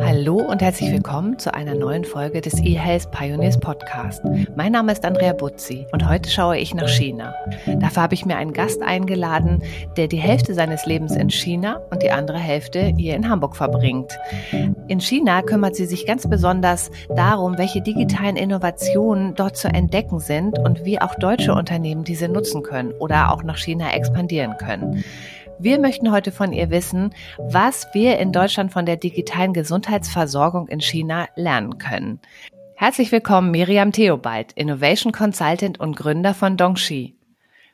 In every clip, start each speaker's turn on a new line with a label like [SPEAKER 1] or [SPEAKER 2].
[SPEAKER 1] Hallo und herzlich willkommen zu einer neuen Folge des eHealth Pioneers Podcast. Mein Name ist Andrea Butzi und heute schaue ich nach China. Dafür habe ich mir einen Gast eingeladen, der die Hälfte seines Lebens in China und die andere Hälfte hier in Hamburg verbringt. In China kümmert sie sich ganz besonders darum, welche digitalen Innovationen dort zu entdecken sind und wie auch deutsche Unternehmen diese nutzen können oder auch nach China expandieren können. Wir möchten heute von ihr wissen, was wir in Deutschland von der digitalen Gesundheitsversorgung in China lernen können. Herzlich willkommen, Miriam Theobald, Innovation Consultant und Gründer von Dongxi.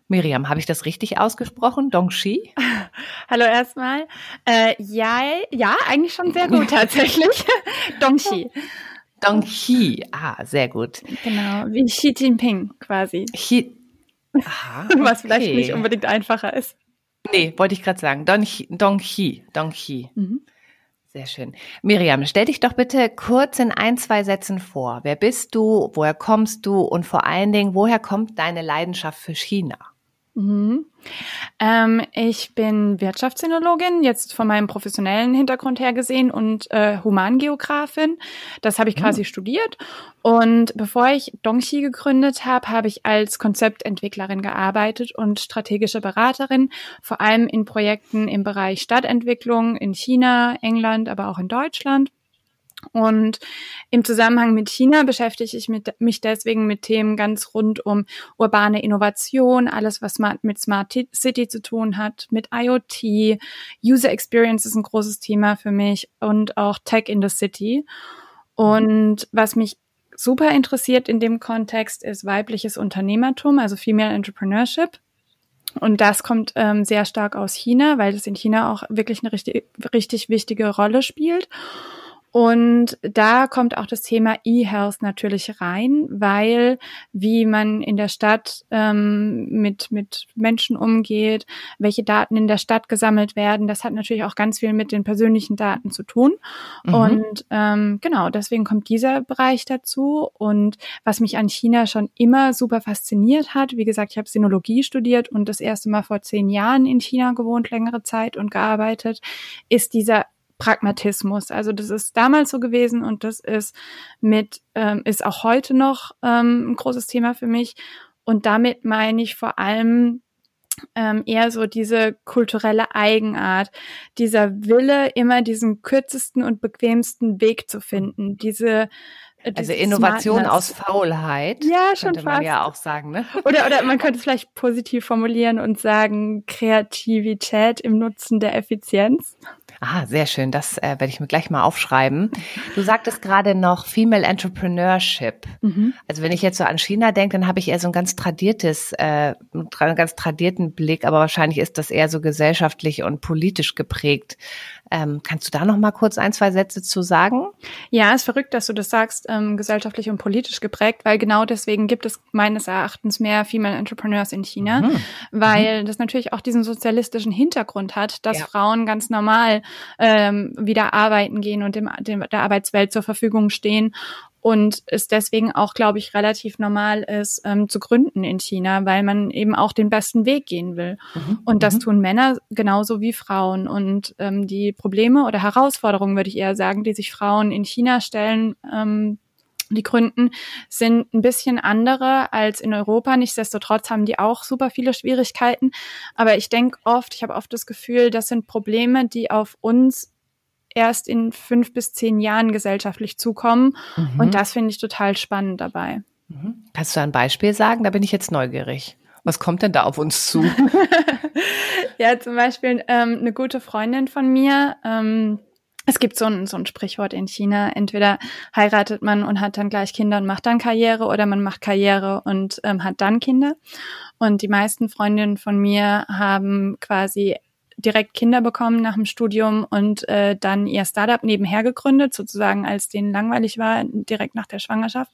[SPEAKER 1] Miriam, habe ich das richtig ausgesprochen? Dongxi?
[SPEAKER 2] Hallo erstmal. Äh, ja, ja, eigentlich schon sehr gut tatsächlich. Dongxi.
[SPEAKER 1] Dongxi, ah, sehr gut.
[SPEAKER 2] Genau, wie Xi Jinping quasi. Xi Aha, okay. Was vielleicht nicht unbedingt einfacher ist.
[SPEAKER 1] Nee, wollte ich gerade sagen. Don, Don Chi. Don Chi. Mhm. Sehr schön. Miriam, stell dich doch bitte kurz in ein, zwei Sätzen vor. Wer bist du? Woher kommst du? Und vor allen Dingen, woher kommt deine Leidenschaft für China?
[SPEAKER 2] Mhm. Ähm, ich bin Wirtschaftssinologin, jetzt von meinem professionellen Hintergrund her gesehen und äh, Humangeografin. Das habe ich mhm. quasi mhm. studiert. Und bevor ich Dongxi gegründet habe, habe ich als Konzeptentwicklerin gearbeitet und strategische Beraterin, vor allem in Projekten im Bereich Stadtentwicklung in China, England, aber auch in Deutschland. Und im Zusammenhang mit China beschäftige ich mich deswegen mit Themen ganz rund um urbane Innovation, alles, was mit Smart City zu tun hat, mit IoT. User Experience ist ein großes Thema für mich und auch Tech in the City. Und was mich super interessiert in dem Kontext ist weibliches Unternehmertum, also Female Entrepreneurship. Und das kommt ähm, sehr stark aus China, weil es in China auch wirklich eine richtig, richtig wichtige Rolle spielt. Und da kommt auch das Thema E-Health natürlich rein, weil wie man in der Stadt ähm, mit, mit Menschen umgeht, welche Daten in der Stadt gesammelt werden, das hat natürlich auch ganz viel mit den persönlichen Daten zu tun. Mhm. Und ähm, genau, deswegen kommt dieser Bereich dazu. Und was mich an China schon immer super fasziniert hat, wie gesagt, ich habe Sinologie studiert und das erste Mal vor zehn Jahren in China gewohnt, längere Zeit und gearbeitet, ist dieser Pragmatismus. Also das ist damals so gewesen und das ist mit, ähm, ist auch heute noch ähm, ein großes Thema für mich. Und damit meine ich vor allem ähm, eher so diese kulturelle Eigenart, dieser Wille, immer diesen kürzesten und bequemsten Weg zu finden, diese
[SPEAKER 1] äh, also Innovation Smartness. aus Faulheit.
[SPEAKER 2] Ja, schon
[SPEAKER 1] könnte
[SPEAKER 2] fast.
[SPEAKER 1] man ja auch sagen, ne?
[SPEAKER 2] Oder, oder man könnte es vielleicht positiv formulieren und sagen Kreativität im Nutzen der Effizienz.
[SPEAKER 1] Ah, sehr schön. Das äh, werde ich mir gleich mal aufschreiben. Du sagtest gerade noch Female Entrepreneurship. Mhm. Also wenn ich jetzt so an China denke, dann habe ich eher so ein ganz tradiertes, äh, einen ganz tradierten Blick, aber wahrscheinlich ist das eher so gesellschaftlich und politisch geprägt. Ähm, kannst du da noch mal kurz ein, zwei Sätze zu sagen?
[SPEAKER 2] Ja, ist verrückt, dass du das sagst, ähm, gesellschaftlich und politisch geprägt, weil genau deswegen gibt es meines Erachtens mehr Female Entrepreneurs in China, mhm. weil mhm. das natürlich auch diesen sozialistischen Hintergrund hat, dass ja. Frauen ganz normal ähm, wieder arbeiten gehen und dem, dem, der Arbeitswelt zur Verfügung stehen und es deswegen auch, glaube ich, relativ normal ist, ähm, zu gründen in China, weil man eben auch den besten Weg gehen will. Mhm. Und das mhm. tun Männer genauso wie Frauen. Und ähm, die Probleme oder Herausforderungen, würde ich eher sagen, die sich Frauen in China stellen, ähm, die Gründen sind ein bisschen andere als in Europa. Nichtsdestotrotz haben die auch super viele Schwierigkeiten. Aber ich denke oft, ich habe oft das Gefühl, das sind Probleme, die auf uns erst in fünf bis zehn Jahren gesellschaftlich zukommen. Mhm. Und das finde ich total spannend dabei.
[SPEAKER 1] Mhm. Kannst du ein Beispiel sagen? Da bin ich jetzt neugierig. Was kommt denn da auf uns zu?
[SPEAKER 2] ja, zum Beispiel ähm, eine gute Freundin von mir. Ähm, es gibt so ein, so ein Sprichwort in China. Entweder heiratet man und hat dann gleich Kinder und macht dann Karriere oder man macht Karriere und ähm, hat dann Kinder. Und die meisten Freundinnen von mir haben quasi direkt Kinder bekommen nach dem Studium und äh, dann ihr Startup nebenher gegründet, sozusagen als denen langweilig war, direkt nach der Schwangerschaft.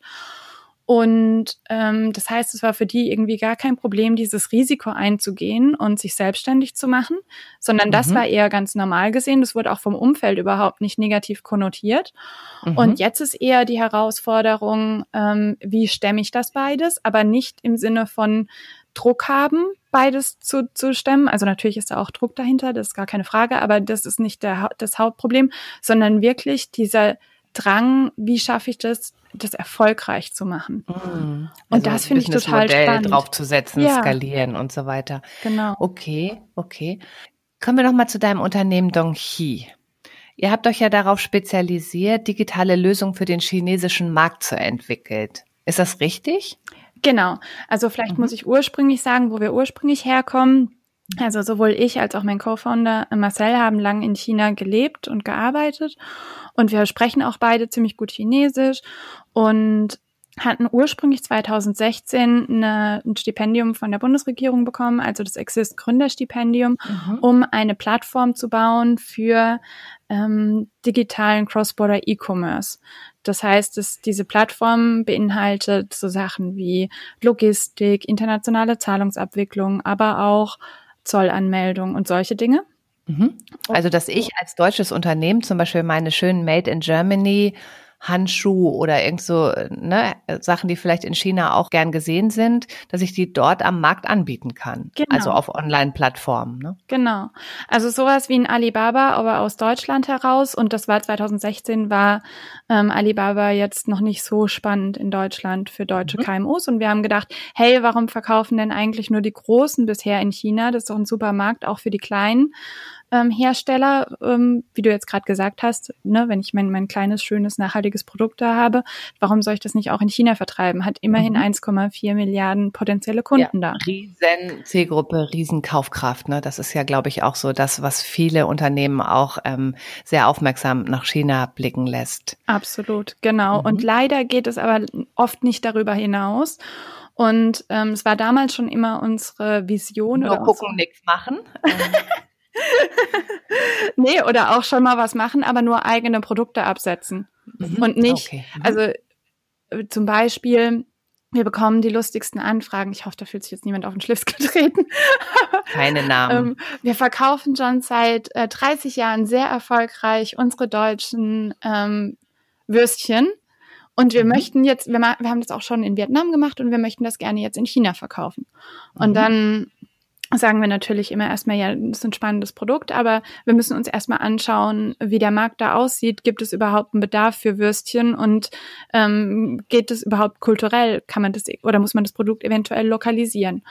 [SPEAKER 2] Und ähm, das heißt, es war für die irgendwie gar kein Problem, dieses Risiko einzugehen und sich selbstständig zu machen, sondern mhm. das war eher ganz normal gesehen. Das wurde auch vom Umfeld überhaupt nicht negativ konnotiert. Mhm. Und jetzt ist eher die Herausforderung, ähm, wie stemme ich das beides, aber nicht im Sinne von Druck haben, beides zu, zu stemmen. Also natürlich ist da auch Druck dahinter, das ist gar keine Frage, aber das ist nicht der, das Hauptproblem, sondern wirklich dieser Drang, wie schaffe ich das, das erfolgreich zu machen. Mhm. Und
[SPEAKER 1] also
[SPEAKER 2] das finde ich total
[SPEAKER 1] Modell
[SPEAKER 2] spannend.
[SPEAKER 1] draufzusetzen, ja. skalieren und so weiter.
[SPEAKER 2] Genau.
[SPEAKER 1] Okay, okay. Kommen wir noch mal zu deinem Unternehmen Donghi. Ihr habt euch ja darauf spezialisiert, digitale Lösungen für den chinesischen Markt zu entwickeln. Ist das richtig?
[SPEAKER 2] Genau. Also vielleicht mhm. muss ich ursprünglich sagen, wo wir ursprünglich herkommen. Also sowohl ich als auch mein Co-Founder Marcel haben lang in China gelebt und gearbeitet und wir sprechen auch beide ziemlich gut Chinesisch und hatten ursprünglich 2016 eine, ein Stipendium von der Bundesregierung bekommen, also das Exist Gründerstipendium, mhm. um eine Plattform zu bauen für ähm, digitalen Cross-Border E-Commerce. Das heißt, dass diese Plattform beinhaltet so Sachen wie Logistik, internationale Zahlungsabwicklung, aber auch Zollanmeldung und solche Dinge.
[SPEAKER 1] Mhm. Also, dass ich als deutsches Unternehmen zum Beispiel meine schönen Made in Germany Handschuh oder irgend so ne, Sachen, die vielleicht in China auch gern gesehen sind, dass ich die dort am Markt anbieten kann. Genau. Also auf Online-Plattformen. Ne?
[SPEAKER 2] Genau. Also sowas wie ein Alibaba, aber aus Deutschland heraus. Und das war 2016, war ähm, Alibaba jetzt noch nicht so spannend in Deutschland für deutsche mhm. KMUs. Und wir haben gedacht, hey, warum verkaufen denn eigentlich nur die Großen bisher in China? Das ist doch ein super Markt auch für die Kleinen ähm, Hersteller, ähm, wie du jetzt gerade gesagt hast, ne, wenn ich mein, mein kleines, schönes, nachhaltiges Produkt da habe, warum soll ich das nicht auch in China vertreiben? Hat immerhin mhm. 1,4 Milliarden potenzielle Kunden ja, da.
[SPEAKER 1] Riesen Zielgruppe, riesen Kaufkraft. Ne? Das ist ja, glaube ich, auch so das, was viele Unternehmen auch ähm, sehr aufmerksam nach China blicken lässt.
[SPEAKER 2] Absolut, genau. Mhm. Und leider geht es aber oft nicht darüber hinaus. Und ähm, es war damals schon immer unsere Vision.
[SPEAKER 1] Nur gucken, nichts machen.
[SPEAKER 2] nee, oder auch schon mal was machen, aber nur eigene Produkte absetzen. Mhm. Und nicht, okay. mhm. also äh, zum Beispiel, wir bekommen die lustigsten Anfragen. Ich hoffe, da fühlt sich jetzt niemand auf den Schlips getreten.
[SPEAKER 1] Keine Namen.
[SPEAKER 2] ähm, wir verkaufen schon seit äh, 30 Jahren sehr erfolgreich unsere deutschen ähm, Würstchen. Und wir mhm. möchten jetzt, wir, wir, haben das auch schon in Vietnam gemacht und wir möchten das gerne jetzt in China verkaufen. Und mhm. dann sagen wir natürlich immer erstmal, ja, das ist ein spannendes Produkt, aber wir müssen uns erstmal anschauen, wie der Markt da aussieht. Gibt es überhaupt einen Bedarf für Würstchen und ähm, geht es überhaupt kulturell? Kann man das oder muss man das Produkt eventuell lokalisieren?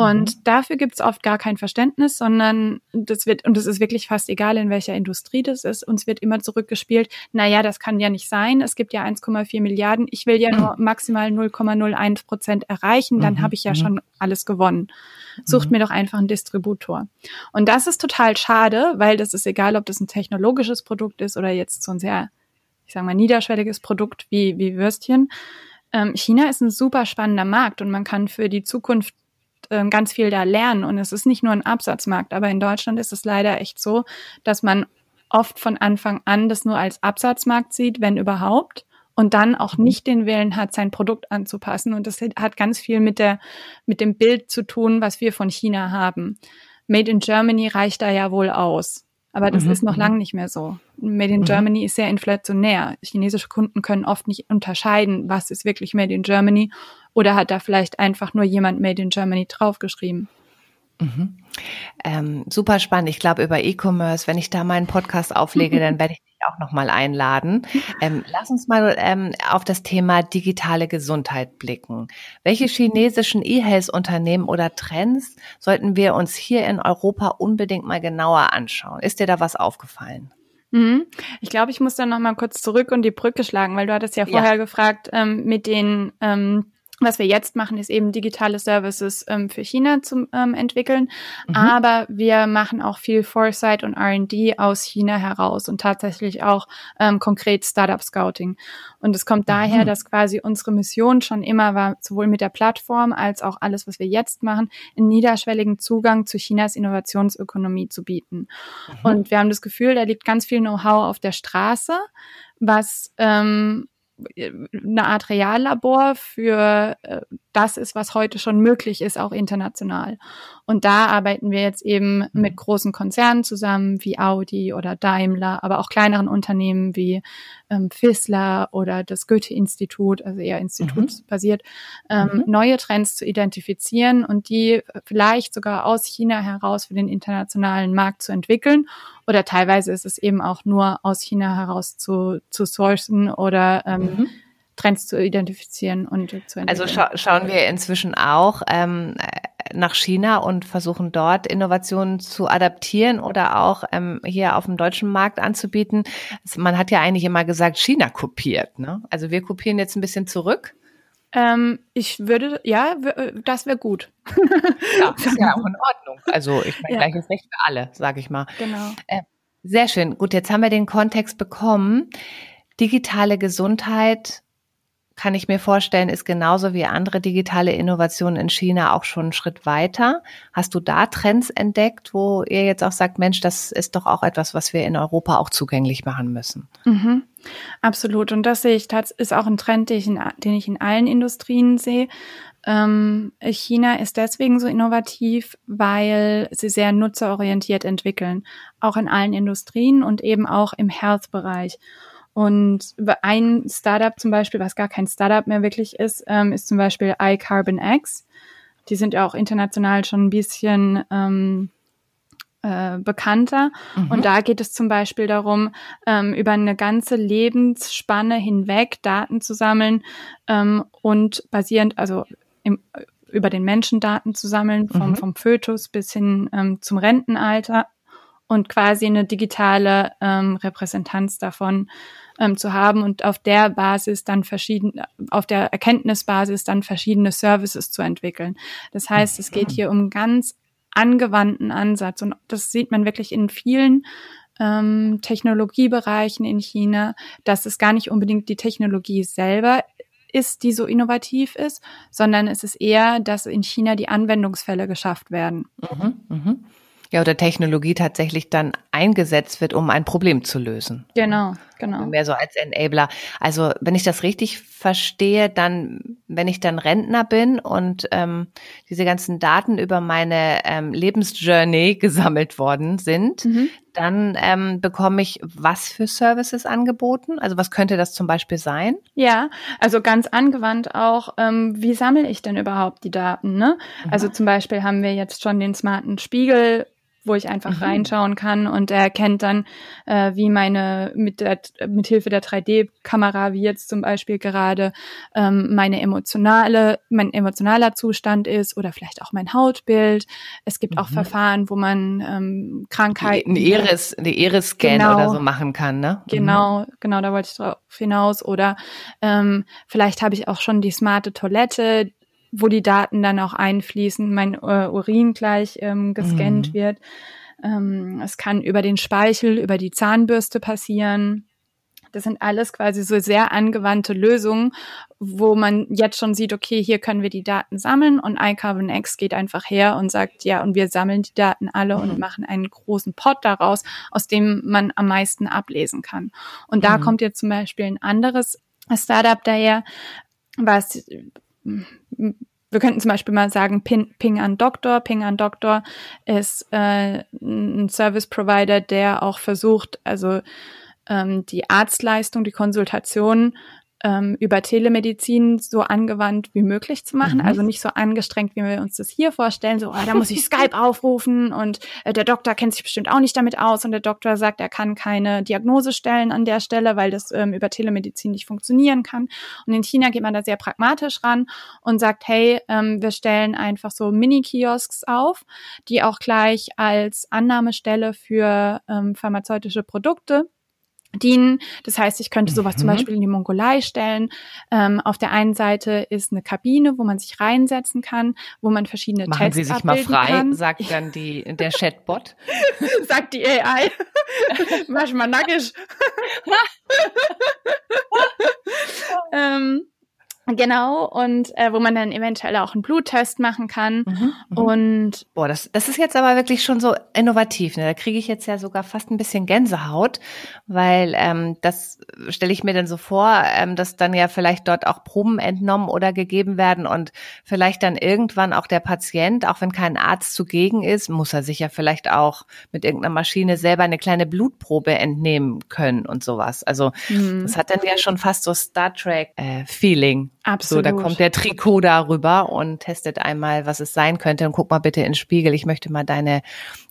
[SPEAKER 2] Und mhm. dafür gibt es oft gar kein Verständnis, sondern das wird, und es ist wirklich fast egal, in welcher Industrie das ist, uns wird immer zurückgespielt, naja, das kann ja nicht sein, es gibt ja 1,4 Milliarden, ich will ja nur maximal 0,01 Prozent erreichen, dann mhm. habe ich ja mhm. schon alles gewonnen. Sucht mhm. mir doch einfach einen Distributor. Und das ist total schade, weil das ist egal, ob das ein technologisches Produkt ist oder jetzt so ein sehr, ich sage mal, niederschwelliges Produkt wie, wie Würstchen. Ähm, China ist ein super spannender Markt und man kann für die Zukunft ähm, ganz viel da lernen. Und es ist nicht nur ein Absatzmarkt, aber in Deutschland ist es leider echt so, dass man oft von Anfang an das nur als Absatzmarkt sieht, wenn überhaupt und dann auch mhm. nicht den Willen hat, sein Produkt anzupassen. Und das hat ganz viel mit der, mit dem Bild zu tun, was wir von China haben. Made in Germany reicht da ja wohl aus. Aber das mhm. ist noch mhm. lange nicht mehr so. Made in mhm. Germany ist sehr inflationär. Chinesische Kunden können oft nicht unterscheiden, was ist wirklich Made in Germany oder hat da vielleicht einfach nur jemand Made in Germany draufgeschrieben.
[SPEAKER 1] Mhm. Ähm, super spannend. Ich glaube, über E-Commerce, wenn ich da meinen Podcast auflege, dann werde ich auch nochmal einladen. Ähm, lass uns mal ähm, auf das Thema digitale Gesundheit blicken. Welche chinesischen E-Health-Unternehmen oder Trends sollten wir uns hier in Europa unbedingt mal genauer anschauen? Ist dir da was aufgefallen?
[SPEAKER 2] Mhm. Ich glaube, ich muss da noch mal kurz zurück und die Brücke schlagen, weil du hattest ja vorher ja. gefragt ähm, mit den ähm, was wir jetzt machen, ist eben digitale Services ähm, für China zu ähm, entwickeln. Mhm. Aber wir machen auch viel Foresight und R&D aus China heraus und tatsächlich auch ähm, konkret Startup Scouting. Und es kommt daher, mhm. dass quasi unsere Mission schon immer war, sowohl mit der Plattform als auch alles, was wir jetzt machen, einen niederschwelligen Zugang zu Chinas Innovationsökonomie zu bieten. Mhm. Und wir haben das Gefühl, da liegt ganz viel Know-how auf der Straße, was ähm, eine Art Reallabor für äh, das ist, was heute schon möglich ist, auch international. Und da arbeiten wir jetzt eben mhm. mit großen Konzernen zusammen wie Audi oder Daimler, aber auch kleineren Unternehmen wie ähm, Fissler oder das Goethe-Institut, also eher institutsbasiert, ähm, mhm. neue Trends zu identifizieren und die vielleicht sogar aus China heraus für den internationalen Markt zu entwickeln. Oder teilweise ist es eben auch nur aus China heraus zu, zu sourcen oder ähm, mhm Trends zu identifizieren und zu entwickeln.
[SPEAKER 1] Also scha schauen wir inzwischen auch ähm, nach China und versuchen dort Innovationen zu adaptieren oder auch ähm, hier auf dem deutschen Markt anzubieten. Also man hat ja eigentlich immer gesagt, China kopiert. Ne? Also wir kopieren jetzt ein bisschen zurück.
[SPEAKER 2] Ähm, ich würde, ja, das wäre gut.
[SPEAKER 1] ja, ist ja auch in Ordnung. Also ich meine, ja. gleiches Recht für alle, sage ich mal.
[SPEAKER 2] Genau.
[SPEAKER 1] Äh, sehr schön. Gut, jetzt haben wir den Kontext bekommen. Digitale Gesundheit kann ich mir vorstellen, ist genauso wie andere digitale Innovationen in China auch schon einen Schritt weiter. Hast du da Trends entdeckt, wo ihr jetzt auch sagt, Mensch, das ist doch auch etwas, was wir in Europa auch zugänglich machen müssen?
[SPEAKER 2] Mhm. Absolut. Und das sehe ich, das ist auch ein Trend, den ich in, den ich in allen Industrien sehe. Ähm, China ist deswegen so innovativ, weil sie sehr nutzerorientiert entwickeln, auch in allen Industrien und eben auch im Health-Bereich. Und ein Startup zum Beispiel, was gar kein Startup mehr wirklich ist, ähm, ist zum Beispiel iCarbon X. Die sind ja auch international schon ein bisschen ähm, äh, bekannter. Mhm. Und da geht es zum Beispiel darum, ähm, über eine ganze Lebensspanne hinweg Daten zu sammeln ähm, und basierend, also im, über den Menschen Daten zu sammeln, vom, mhm. vom Fötus bis hin ähm, zum Rentenalter und quasi eine digitale ähm, Repräsentanz davon ähm, zu haben und auf der Basis dann verschiedene, auf der Erkenntnisbasis dann verschiedene Services zu entwickeln. Das heißt, es geht hier um ganz angewandten Ansatz und das sieht man wirklich in vielen ähm, Technologiebereichen in China, dass es gar nicht unbedingt die Technologie selber ist, die so innovativ ist, sondern es ist eher, dass in China die Anwendungsfälle geschafft werden.
[SPEAKER 1] Mhm, mh ja, oder Technologie tatsächlich dann eingesetzt wird, um ein Problem zu lösen.
[SPEAKER 2] Genau, genau.
[SPEAKER 1] Mehr so als Enabler. Also wenn ich das richtig verstehe, dann, wenn ich dann Rentner bin und ähm, diese ganzen Daten über meine ähm, Lebensjourney gesammelt worden sind, mhm. dann ähm, bekomme ich was für Services angeboten? Also was könnte das zum Beispiel sein?
[SPEAKER 2] Ja, also ganz angewandt auch, ähm, wie sammle ich denn überhaupt die Daten? Ne? Mhm. Also zum Beispiel haben wir jetzt schon den smarten Spiegel wo ich einfach mhm. reinschauen kann und er erkennt dann, äh, wie meine mit der mit Hilfe der 3D-Kamera, wie jetzt zum Beispiel gerade ähm, meine emotionale, mein emotionaler Zustand ist oder vielleicht auch mein Hautbild. Es gibt mhm. auch Verfahren, wo man ähm, Krankheiten,
[SPEAKER 1] eine Iris, eine Iris-Scan genau, oder so machen kann, ne?
[SPEAKER 2] Genau, mhm. genau, da wollte ich drauf hinaus. Oder ähm, vielleicht habe ich auch schon die smarte Toilette, wo die Daten dann auch einfließen, mein äh, Urin gleich ähm, gescannt mhm. wird. Ähm, es kann über den Speichel, über die Zahnbürste passieren. Das sind alles quasi so sehr angewandte Lösungen, wo man jetzt schon sieht, okay, hier können wir die Daten sammeln und iCarbon X geht einfach her und sagt, ja, und wir sammeln die Daten alle mhm. und machen einen großen Pot daraus, aus dem man am meisten ablesen kann. Und da mhm. kommt jetzt zum Beispiel ein anderes Startup daher, was wir könnten zum Beispiel mal sagen, Ping, Ping an Doktor. Ping an Doktor ist äh, ein Service Provider, der auch versucht, also ähm, die Arztleistung, die Konsultation ähm, über Telemedizin so angewandt wie möglich zu machen. Mhm. Also nicht so angestrengt, wie wir uns das hier vorstellen. So, oh, da muss ich Skype aufrufen und äh, der Doktor kennt sich bestimmt auch nicht damit aus und der Doktor sagt, er kann keine Diagnose stellen an der Stelle, weil das ähm, über Telemedizin nicht funktionieren kann. Und in China geht man da sehr pragmatisch ran und sagt, hey, ähm, wir stellen einfach so Mini-Kiosks auf, die auch gleich als Annahmestelle für ähm, pharmazeutische Produkte dienen. Das heißt, ich könnte sowas mhm. zum Beispiel in die Mongolei stellen. Ähm, auf der einen Seite ist eine Kabine, wo man sich reinsetzen kann, wo man verschiedene
[SPEAKER 1] Machen
[SPEAKER 2] Tests
[SPEAKER 1] Sie sich mal frei, kann. sagt dann die, der Chatbot.
[SPEAKER 2] sagt die AI. Mach mal nackig. ähm, Genau, und äh, wo man dann eventuell auch einen Bluttest machen kann. Mhm, mhm, und
[SPEAKER 1] boah, das, das ist jetzt aber wirklich schon so innovativ. Ne? Da kriege ich jetzt ja sogar fast ein bisschen Gänsehaut, weil ähm, das stelle ich mir dann so vor, ähm, dass dann ja vielleicht dort auch Proben entnommen oder gegeben werden und vielleicht dann irgendwann auch der Patient, auch wenn kein Arzt zugegen ist, muss er sich ja vielleicht auch mit irgendeiner Maschine selber eine kleine Blutprobe entnehmen können und sowas. Also mhm. das hat dann ja schon fast so Star Trek äh, Feeling. Absolut. So, da kommt der Trikot darüber und testet einmal, was es sein könnte. Und guck mal bitte ins Spiegel. Ich möchte mal deine,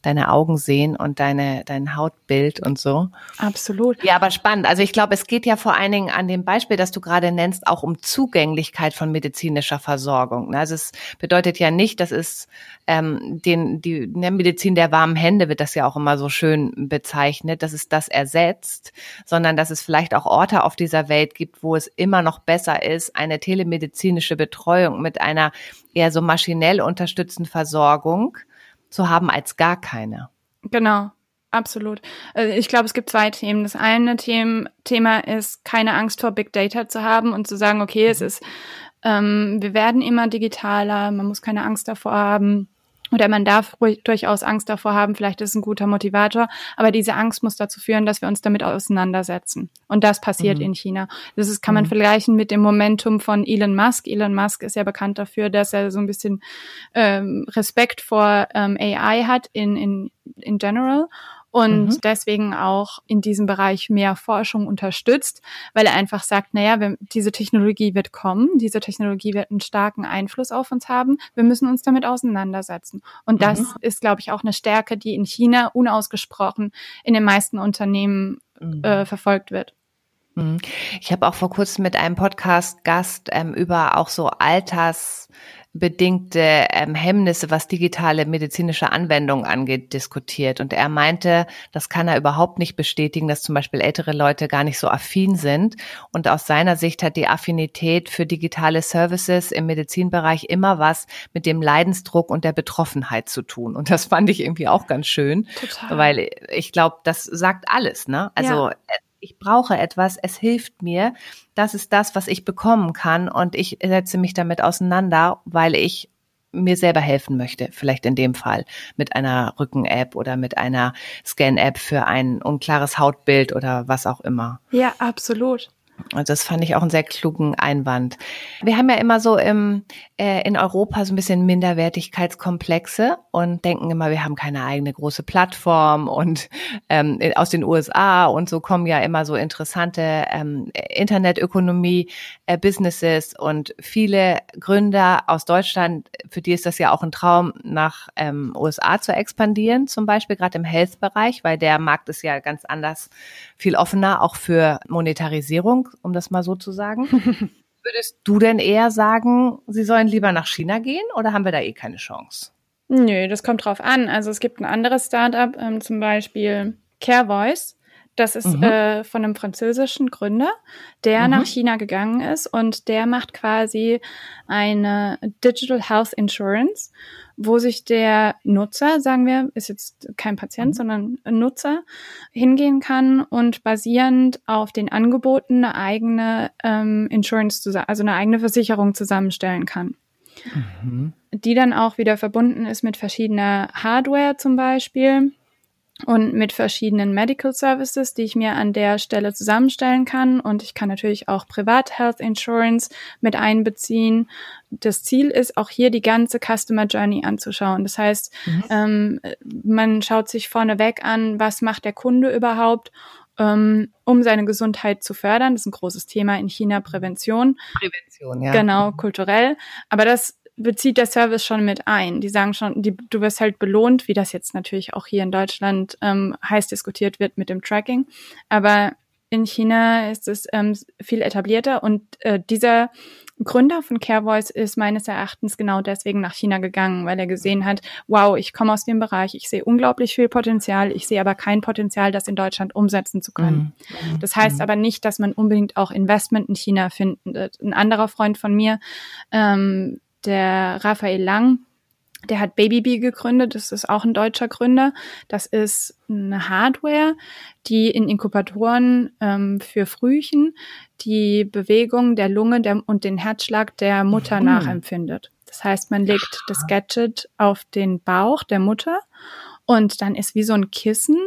[SPEAKER 1] deine Augen sehen und deine, dein Hautbild und so.
[SPEAKER 2] Absolut.
[SPEAKER 1] Ja, aber spannend. Also ich glaube, es geht ja vor allen Dingen an dem Beispiel, das du gerade nennst, auch um Zugänglichkeit von medizinischer Versorgung. Also es bedeutet ja nicht, dass es ähm, den, die ne, Medizin der warmen Hände wird das ja auch immer so schön bezeichnet, dass es das ersetzt, sondern dass es vielleicht auch Orte auf dieser Welt gibt, wo es immer noch besser ist, eine telemedizinische Betreuung mit einer eher so maschinell unterstützten Versorgung zu haben als gar keine.
[SPEAKER 2] Genau. Absolut. Also ich glaube, es gibt zwei Themen. Das eine Thema ist, keine Angst vor Big Data zu haben und zu sagen, okay, es mhm. ist, ähm, wir werden immer digitaler, man muss keine Angst davor haben oder man darf ruhig, durchaus Angst davor haben, vielleicht ist es ein guter Motivator, aber diese Angst muss dazu führen, dass wir uns damit auseinandersetzen. Und das passiert mhm. in China. Das ist, kann man mhm. vergleichen mit dem Momentum von Elon Musk. Elon Musk ist ja bekannt dafür, dass er so ein bisschen ähm, Respekt vor ähm, AI hat in, in, in general und mhm. deswegen auch in diesem Bereich mehr Forschung unterstützt, weil er einfach sagt, naja, wir, diese Technologie wird kommen, diese Technologie wird einen starken Einfluss auf uns haben, wir müssen uns damit auseinandersetzen. Und das mhm. ist, glaube ich, auch eine Stärke, die in China unausgesprochen in den meisten Unternehmen mhm. äh, verfolgt wird.
[SPEAKER 1] Mhm. Ich habe auch vor kurzem mit einem Podcast-Gast ähm, über auch so Alters bedingte ähm, Hemmnisse, was digitale medizinische Anwendungen angeht, diskutiert. Und er meinte, das kann er überhaupt nicht bestätigen, dass zum Beispiel ältere Leute gar nicht so affin sind. Und aus seiner Sicht hat die Affinität für digitale Services im Medizinbereich immer was mit dem Leidensdruck und der Betroffenheit zu tun. Und das fand ich irgendwie auch ganz schön, Total. weil ich glaube, das sagt alles. Ne? Also ja ich brauche etwas, es hilft mir, das ist das, was ich bekommen kann und ich setze mich damit auseinander, weil ich mir selber helfen möchte, vielleicht in dem Fall mit einer Rücken-App oder mit einer Scan-App für ein unklares Hautbild oder was auch immer.
[SPEAKER 2] Ja, absolut.
[SPEAKER 1] Also das fand ich auch einen sehr klugen Einwand. Wir haben ja immer so im, äh, in Europa so ein bisschen Minderwertigkeitskomplexe und denken immer, wir haben keine eigene große Plattform und ähm, aus den USA und so kommen ja immer so interessante ähm, Internetökonomie-Businesses äh, und viele Gründer aus Deutschland, für die ist das ja auch ein Traum, nach ähm, USA zu expandieren, zum Beispiel gerade im Health-Bereich, weil der Markt ist ja ganz anders, viel offener, auch für Monetarisierung um das mal so zu sagen. Würdest du denn eher sagen, sie sollen lieber nach China gehen oder haben wir da eh keine Chance?
[SPEAKER 2] Nö, das kommt drauf an. Also es gibt ein anderes Startup, ähm, zum Beispiel CareVoice. Das ist mhm. äh, von einem französischen Gründer, der mhm. nach China gegangen ist und der macht quasi eine Digital Health Insurance wo sich der Nutzer, sagen wir, ist jetzt kein Patient, mhm. sondern ein Nutzer, hingehen kann und basierend auf den Angeboten eine eigene ähm, Insurance, also eine eigene Versicherung zusammenstellen kann. Mhm. Die dann auch wieder verbunden ist mit verschiedener Hardware zum Beispiel und mit verschiedenen Medical Services, die ich mir an der Stelle zusammenstellen kann. Und ich kann natürlich auch Privat Health Insurance mit einbeziehen. Das Ziel ist auch hier die ganze Customer Journey anzuschauen. Das heißt, mhm. ähm, man schaut sich vorneweg an, was macht der Kunde überhaupt, ähm, um seine Gesundheit zu fördern. Das ist ein großes Thema in China, Prävention. Prävention, ja. Genau, kulturell. Aber das bezieht der Service schon mit ein. Die sagen schon, die, du wirst halt belohnt, wie das jetzt natürlich auch hier in Deutschland ähm, heiß diskutiert wird mit dem Tracking. Aber in China ist es ähm, viel etablierter und äh, dieser Gründer von CareVoice ist meines Erachtens genau deswegen nach China gegangen, weil er gesehen hat, wow, ich komme aus dem Bereich, ich sehe unglaublich viel Potenzial, ich sehe aber kein Potenzial, das in Deutschland umsetzen zu können. Mhm. Das heißt mhm. aber nicht, dass man unbedingt auch Investment in China findet. Ein anderer Freund von mir, ähm, der Raphael Lang, Der hat Babybee gegründet, das ist auch ein deutscher Gründer. Das ist eine Hardware, die in Inkubatoren ähm, für Frühchen die Bewegung der Lunge der, und den Herzschlag der Mutter mhm. nachempfindet. Das heißt, man legt das Gadget auf den Bauch der Mutter und dann ist wie so ein Kissen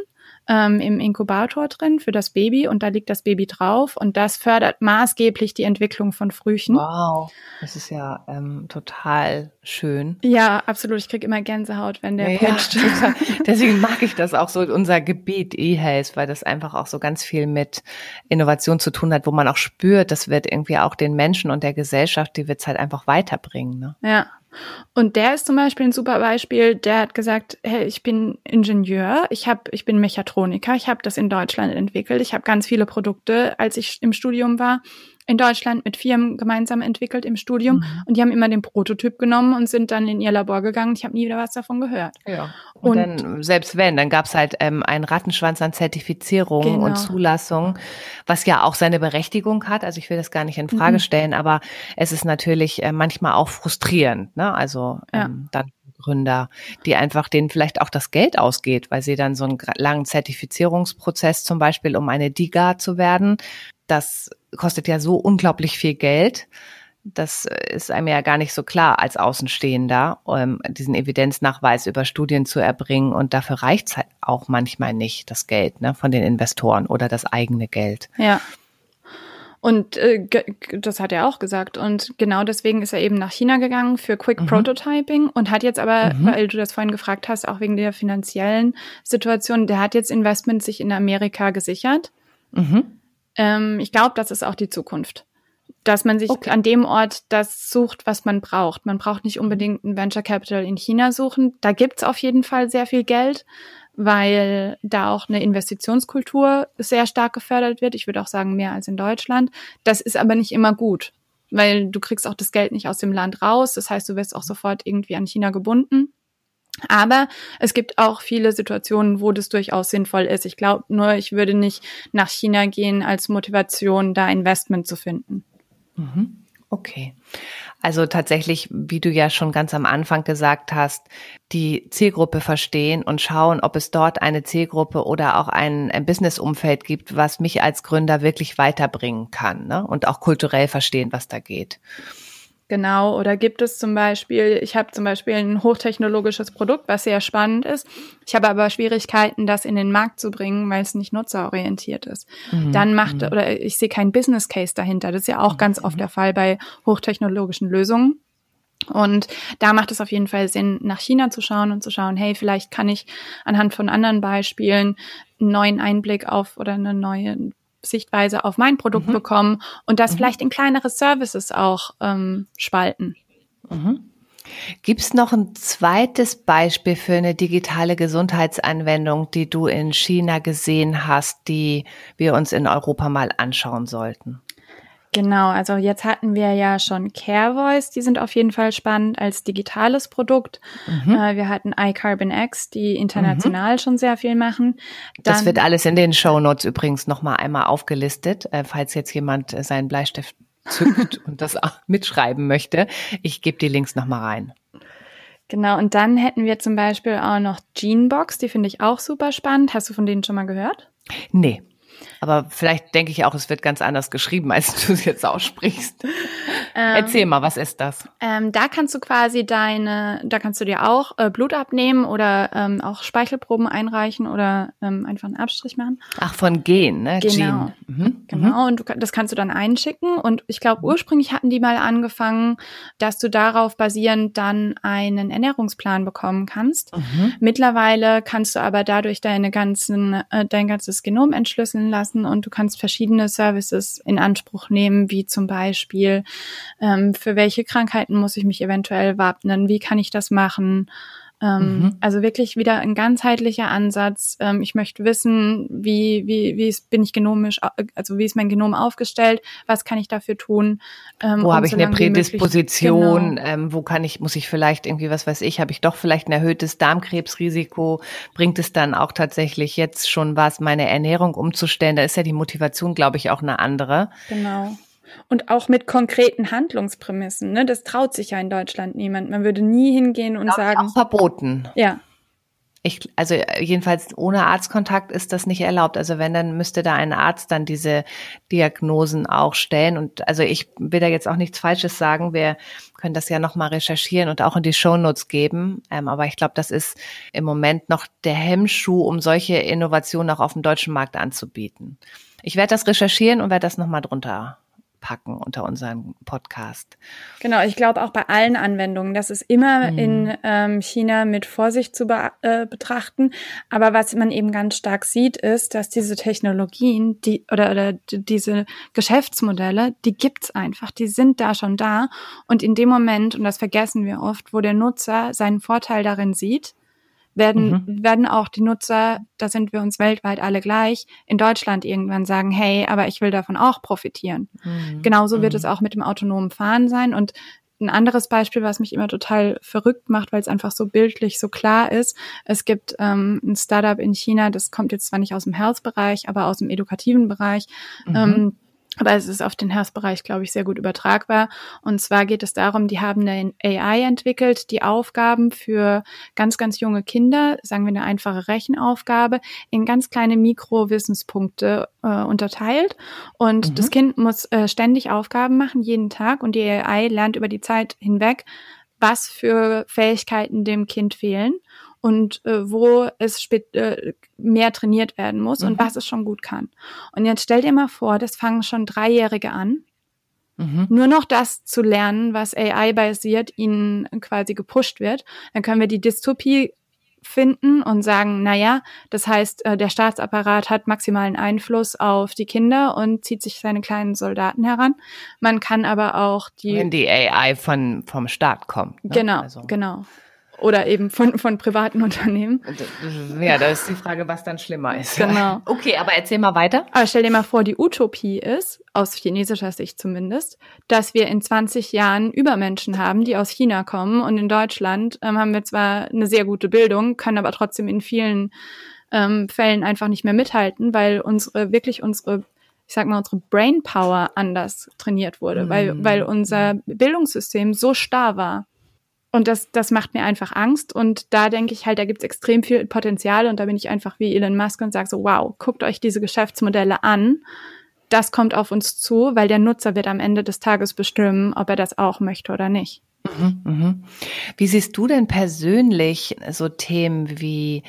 [SPEAKER 2] ähm, im Inkubator drin für das Baby und da liegt das Baby drauf und das fördert maßgeblich die Entwicklung von Frühchen.
[SPEAKER 1] Wow, das ist ja ähm, total schön.
[SPEAKER 2] Ja, absolut. Ich kriege immer Gänsehaut, wenn der ja, pitcht.
[SPEAKER 1] Ja, Deswegen mag ich das auch so, unser Gebiet E-Health, weil das einfach auch so ganz viel mit Innovation zu tun hat, wo man auch spürt, das wird irgendwie auch den Menschen und der Gesellschaft, die wird es halt einfach weiterbringen. Ne?
[SPEAKER 2] Ja, und der ist zum Beispiel ein super Beispiel. Der hat gesagt, hey, ich bin Ingenieur, ich hab, ich bin Mechatroniker, ich habe das in Deutschland entwickelt, ich habe ganz viele Produkte, als ich im Studium war in Deutschland mit Firmen gemeinsam entwickelt im Studium mhm. und die haben immer den Prototyp genommen und sind dann in ihr Labor gegangen. Ich habe nie wieder was davon gehört.
[SPEAKER 1] Ja. Und, und dann, selbst wenn, dann gab's halt ähm, einen Rattenschwanz an Zertifizierung genau. und Zulassung, was ja auch seine Berechtigung hat. Also ich will das gar nicht in Frage mhm. stellen, aber es ist natürlich äh, manchmal auch frustrierend. Ne? Also ähm, ja. dann Gründer, die einfach denen vielleicht auch das Geld ausgeht, weil sie dann so einen langen Zertifizierungsprozess zum Beispiel, um eine DIGA zu werden, das kostet ja so unglaublich viel Geld. Das ist einem ja gar nicht so klar als Außenstehender, um diesen Evidenznachweis über Studien zu erbringen. Und dafür reicht es halt auch manchmal nicht, das Geld ne, von den Investoren oder das eigene Geld.
[SPEAKER 2] Ja. Und äh, das hat er auch gesagt. Und genau deswegen ist er eben nach China gegangen für Quick mhm. Prototyping und hat jetzt aber, mhm. weil du das vorhin gefragt hast, auch wegen der finanziellen Situation, der hat jetzt Investment sich in Amerika gesichert. Mhm. Ähm, ich glaube, das ist auch die Zukunft. Dass man sich okay. an dem Ort das sucht, was man braucht. Man braucht nicht unbedingt ein Venture Capital in China suchen. Da gibt's auf jeden Fall sehr viel Geld, weil da auch eine Investitionskultur sehr stark gefördert wird. Ich würde auch sagen, mehr als in Deutschland. Das ist aber nicht immer gut, weil du kriegst auch das Geld nicht aus dem Land raus. Das heißt, du wirst auch sofort irgendwie an China gebunden. Aber es gibt auch viele Situationen, wo das durchaus sinnvoll ist. Ich glaube nur, ich würde nicht nach China gehen als Motivation, da Investment zu finden.
[SPEAKER 1] Mhm. Okay. Also tatsächlich, wie du ja schon ganz am Anfang gesagt hast, die Zielgruppe verstehen und schauen, ob es dort eine Zielgruppe oder auch ein, ein Businessumfeld gibt, was mich als Gründer wirklich weiterbringen kann ne? und auch kulturell verstehen, was da geht.
[SPEAKER 2] Genau, oder gibt es zum Beispiel, ich habe zum Beispiel ein hochtechnologisches Produkt, was sehr spannend ist. Ich habe aber Schwierigkeiten, das in den Markt zu bringen, weil es nicht nutzerorientiert ist. Mhm. Dann macht, mhm. oder ich sehe keinen Business Case dahinter. Das ist ja auch mhm. ganz oft der Fall bei hochtechnologischen Lösungen. Und da macht es auf jeden Fall Sinn, nach China zu schauen und zu schauen, hey, vielleicht kann ich anhand von anderen Beispielen einen neuen Einblick auf oder eine neue Sichtweise auf mein Produkt mhm. bekommen und das mhm. vielleicht in kleinere Services auch ähm, spalten.
[SPEAKER 1] Mhm. Gibt es noch ein zweites Beispiel für eine digitale Gesundheitsanwendung, die du in China gesehen hast, die wir uns in Europa mal anschauen sollten?
[SPEAKER 2] Genau, also jetzt hatten wir ja schon Care Voice, die sind auf jeden Fall spannend als digitales Produkt. Mhm. Äh, wir hatten iCarbon X, die international mhm. schon sehr viel machen.
[SPEAKER 1] Dann, das wird alles in den Show Notes übrigens nochmal einmal aufgelistet, äh, falls jetzt jemand äh, seinen Bleistift zückt und das auch mitschreiben möchte. Ich gebe die Links nochmal rein.
[SPEAKER 2] Genau, und dann hätten wir zum Beispiel auch noch Genebox, die finde ich auch super spannend. Hast du von denen schon mal gehört?
[SPEAKER 1] Nee. Aber vielleicht denke ich auch, es wird ganz anders geschrieben, als du es jetzt aussprichst. Ähm, Erzähl mal, was ist das?
[SPEAKER 2] Ähm, da kannst du quasi deine, da kannst du dir auch äh, Blut abnehmen oder ähm, auch Speichelproben einreichen oder ähm, einfach einen Abstrich machen.
[SPEAKER 1] Ach, von Gen, ne?
[SPEAKER 2] Genau. Gen. Mhm. Genau, und du, das kannst du dann einschicken. Und ich glaube, ursprünglich hatten die mal angefangen, dass du darauf basierend dann einen Ernährungsplan bekommen kannst. Mhm. Mittlerweile kannst du aber dadurch deine ganzen, äh, dein ganzes Genom entschlüsseln lassen und du kannst verschiedene Services in Anspruch nehmen, wie zum Beispiel ähm, für welche Krankheiten muss ich mich eventuell wappnen, wie kann ich das machen. Ähm, mhm. Also wirklich wieder ein ganzheitlicher Ansatz. Ähm, ich möchte wissen, wie, wie, wie ist, bin ich genomisch, also wie ist mein Genom aufgestellt, was kann ich dafür tun?
[SPEAKER 1] Ähm, wo habe ich eine Prädisposition? Genau. Ähm, wo kann ich, muss ich vielleicht irgendwie, was weiß ich, habe ich doch vielleicht ein erhöhtes Darmkrebsrisiko? Bringt es dann auch tatsächlich jetzt schon was, meine Ernährung umzustellen? Da ist ja die Motivation, glaube ich, auch eine andere.
[SPEAKER 2] Genau. Und auch mit konkreten Handlungsprämissen. Ne? Das traut sich ja in Deutschland niemand. Man würde nie hingehen und sagen.
[SPEAKER 1] Auch verboten.
[SPEAKER 2] Ja.
[SPEAKER 1] Ich, also jedenfalls ohne Arztkontakt ist das nicht erlaubt. Also wenn, dann müsste da ein Arzt dann diese Diagnosen auch stellen. Und also ich will da jetzt auch nichts Falsches sagen. Wir können das ja nochmal recherchieren und auch in die Shownotes geben. Ähm, aber ich glaube, das ist im Moment noch der Hemmschuh, um solche Innovationen auch auf dem deutschen Markt anzubieten. Ich werde das recherchieren und werde das nochmal drunter packen unter unseren Podcast.
[SPEAKER 2] Genau, ich glaube auch bei allen Anwendungen, das ist immer mhm. in ähm, China mit Vorsicht zu be äh, betrachten. Aber was man eben ganz stark sieht, ist, dass diese Technologien, die oder, oder diese Geschäftsmodelle, die gibt's einfach, die sind da schon da. Und in dem Moment, und das vergessen wir oft, wo der Nutzer seinen Vorteil darin sieht, werden, mhm. werden auch die Nutzer, da sind wir uns weltweit alle gleich, in Deutschland irgendwann sagen, hey, aber ich will davon auch profitieren. Mhm. Genauso wird mhm. es auch mit dem autonomen Fahren sein. Und ein anderes Beispiel, was mich immer total verrückt macht, weil es einfach so bildlich so klar ist. Es gibt ähm, ein Startup in China, das kommt jetzt zwar nicht aus dem Health-Bereich, aber aus dem edukativen Bereich. Mhm. Ähm, aber es ist auf den Herzbereich, glaube ich, sehr gut übertragbar. Und zwar geht es darum, die haben eine AI entwickelt, die Aufgaben für ganz, ganz junge Kinder, sagen wir eine einfache Rechenaufgabe, in ganz kleine Mikrowissenspunkte äh, unterteilt. Und mhm. das Kind muss äh, ständig Aufgaben machen, jeden Tag. Und die AI lernt über die Zeit hinweg, was für Fähigkeiten dem Kind fehlen und äh, wo es äh, mehr trainiert werden muss mhm. und was es schon gut kann. Und jetzt stell dir mal vor, das fangen schon Dreijährige an, mhm. nur noch das zu lernen, was AI-basiert ihnen quasi gepusht wird. Dann können wir die Dystopie finden und sagen, na ja, das heißt, äh, der Staatsapparat hat maximalen Einfluss auf die Kinder und zieht sich seine kleinen Soldaten heran. Man kann aber auch die
[SPEAKER 1] wenn die AI von vom Staat kommt.
[SPEAKER 2] Ne? Genau, also. genau oder eben von, von privaten Unternehmen.
[SPEAKER 1] Ja, da ist die Frage, was dann schlimmer ist.
[SPEAKER 2] Genau.
[SPEAKER 1] Okay, aber erzähl mal weiter.
[SPEAKER 2] Aber stell dir mal vor, die Utopie ist, aus chinesischer Sicht zumindest, dass wir in 20 Jahren Übermenschen haben, die aus China kommen. Und in Deutschland ähm, haben wir zwar eine sehr gute Bildung, können aber trotzdem in vielen ähm, Fällen einfach nicht mehr mithalten, weil unsere, wirklich unsere ich sag mal, unsere Brainpower anders trainiert wurde, weil, weil unser Bildungssystem so starr war. Und das, das macht mir einfach Angst. Und da denke ich halt, da gibt es extrem viel Potenzial. Und da bin ich einfach wie Elon Musk und sage so, wow, guckt euch diese Geschäftsmodelle an. Das kommt auf uns zu, weil der Nutzer wird am Ende des Tages bestimmen, ob er das auch möchte oder nicht.
[SPEAKER 1] Mhm, mhm. Wie siehst du denn persönlich so Themen wie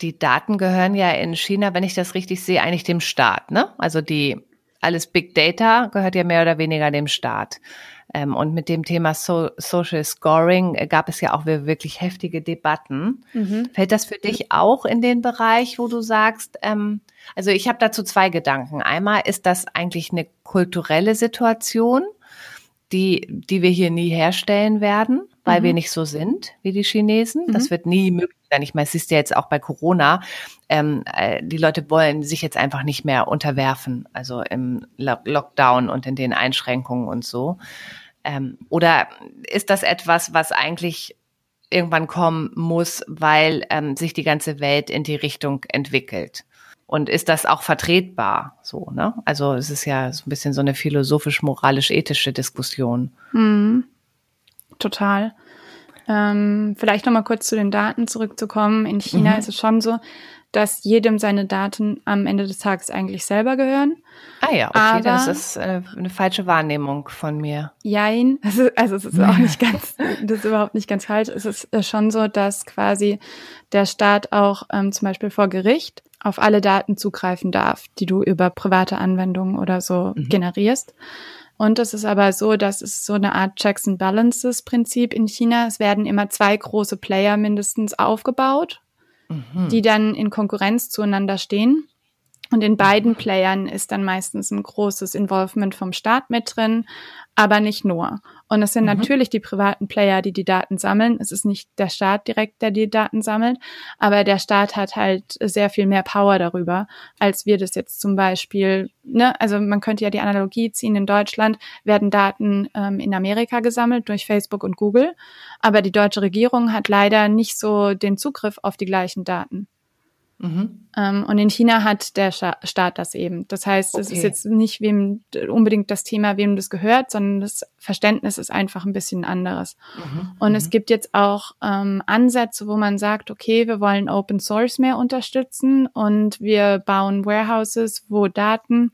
[SPEAKER 1] die Daten gehören ja in China, wenn ich das richtig sehe, eigentlich dem Staat, ne? Also die alles Big Data gehört ja mehr oder weniger dem Staat. Ähm, und mit dem Thema so Social Scoring äh, gab es ja auch wirklich heftige Debatten. Mhm. Fällt das für dich auch in den Bereich, wo du sagst, ähm, also ich habe dazu zwei Gedanken. Einmal ist das eigentlich eine kulturelle Situation, die, die wir hier nie herstellen werden, weil mhm. wir nicht so sind wie die Chinesen. Mhm. Das wird nie möglich sein. Ich meine, es ist ja jetzt auch bei Corona. Ähm, äh, die Leute wollen sich jetzt einfach nicht mehr unterwerfen, also im Lockdown und in den Einschränkungen und so. Ähm, oder ist das etwas, was eigentlich irgendwann kommen muss, weil ähm, sich die ganze Welt in die Richtung entwickelt? Und ist das auch vertretbar so, ne? Also es ist ja so ein bisschen so eine philosophisch-moralisch-ethische Diskussion.
[SPEAKER 2] Mhm. Total. Ähm, vielleicht nochmal kurz zu den Daten zurückzukommen. In China mhm. ist es schon so, dass jedem seine Daten am Ende des Tages eigentlich selber gehören.
[SPEAKER 1] Ah ja, okay, Aber, das ist äh, eine falsche Wahrnehmung von mir.
[SPEAKER 2] Jein, also, also es ist auch nicht ganz, das ist überhaupt nicht ganz falsch. Es ist äh, schon so, dass quasi der Staat auch ähm, zum Beispiel vor Gericht auf alle Daten zugreifen darf, die du über private Anwendungen oder so mhm. generierst. Und es ist aber so, dass es so eine Art Checks and Balances Prinzip in China. Es werden immer zwei große Player mindestens aufgebaut mhm. die dann in Konkurrenz zueinander stehen. Und in beiden Playern ist dann meistens ein großes Involvement vom Staat mit drin, aber nicht nur. Und es sind mhm. natürlich die privaten Player, die die Daten sammeln. Es ist nicht der Staat direkt, der die Daten sammelt, aber der Staat hat halt sehr viel mehr Power darüber, als wir das jetzt zum Beispiel, ne, also man könnte ja die Analogie ziehen, in Deutschland werden Daten ähm, in Amerika gesammelt durch Facebook und Google, aber die deutsche Regierung hat leider nicht so den Zugriff auf die gleichen Daten. Mhm. Ähm, und in China hat der Staat das eben. Das heißt, es okay. ist jetzt nicht wem unbedingt das Thema, wem das gehört, sondern das Verständnis ist einfach ein bisschen anderes. Mhm. Und mhm. es gibt jetzt auch ähm, Ansätze, wo man sagt, okay, wir wollen Open Source mehr unterstützen und wir bauen Warehouses, wo Daten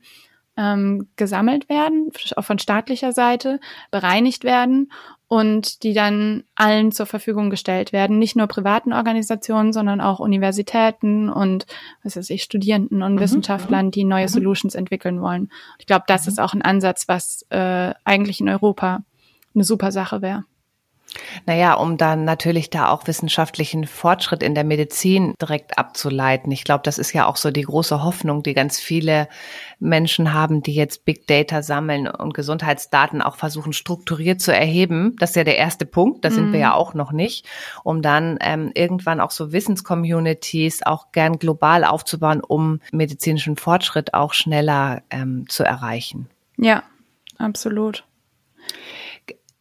[SPEAKER 2] ähm, gesammelt werden, auch von staatlicher Seite, bereinigt werden und die dann allen zur Verfügung gestellt werden. Nicht nur privaten Organisationen, sondern auch Universitäten und was weiß ich, Studierenden und mhm. Wissenschaftlern, die neue mhm. Solutions entwickeln wollen. Ich glaube, das mhm. ist auch ein Ansatz, was äh, eigentlich in Europa eine super Sache wäre.
[SPEAKER 1] Naja, um dann natürlich da auch wissenschaftlichen Fortschritt in der Medizin direkt abzuleiten. Ich glaube, das ist ja auch so die große Hoffnung, die ganz viele Menschen haben, die jetzt Big Data sammeln und Gesundheitsdaten auch versuchen strukturiert zu erheben. Das ist ja der erste Punkt, da sind wir ja mhm. auch noch nicht, um dann ähm, irgendwann auch so Wissenscommunities auch gern global aufzubauen, um medizinischen Fortschritt auch schneller ähm, zu erreichen.
[SPEAKER 2] Ja, absolut.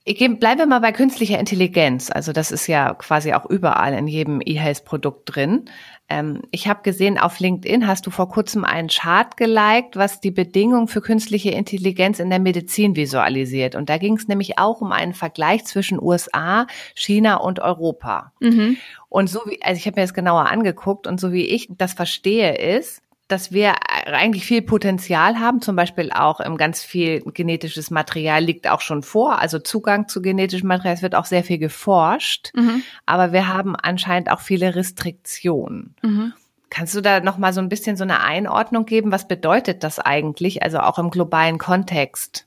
[SPEAKER 1] Ich bleibe mal bei künstlicher Intelligenz. Also das ist ja quasi auch überall in jedem E-Health-Produkt drin. Ähm, ich habe gesehen, auf LinkedIn hast du vor kurzem einen Chart geliked, was die Bedingungen für künstliche Intelligenz in der Medizin visualisiert. Und da ging es nämlich auch um einen Vergleich zwischen USA, China und Europa. Mhm. Und so wie, also ich habe mir das genauer angeguckt und so wie ich das verstehe, ist, dass wir eigentlich viel Potenzial haben, zum Beispiel auch im ganz viel genetisches Material liegt auch schon vor, also Zugang zu genetischem Material, es wird auch sehr viel geforscht, mhm. aber wir haben anscheinend auch viele Restriktionen. Mhm. Kannst du da noch mal so ein bisschen so eine Einordnung geben? Was bedeutet das eigentlich, also auch im globalen Kontext?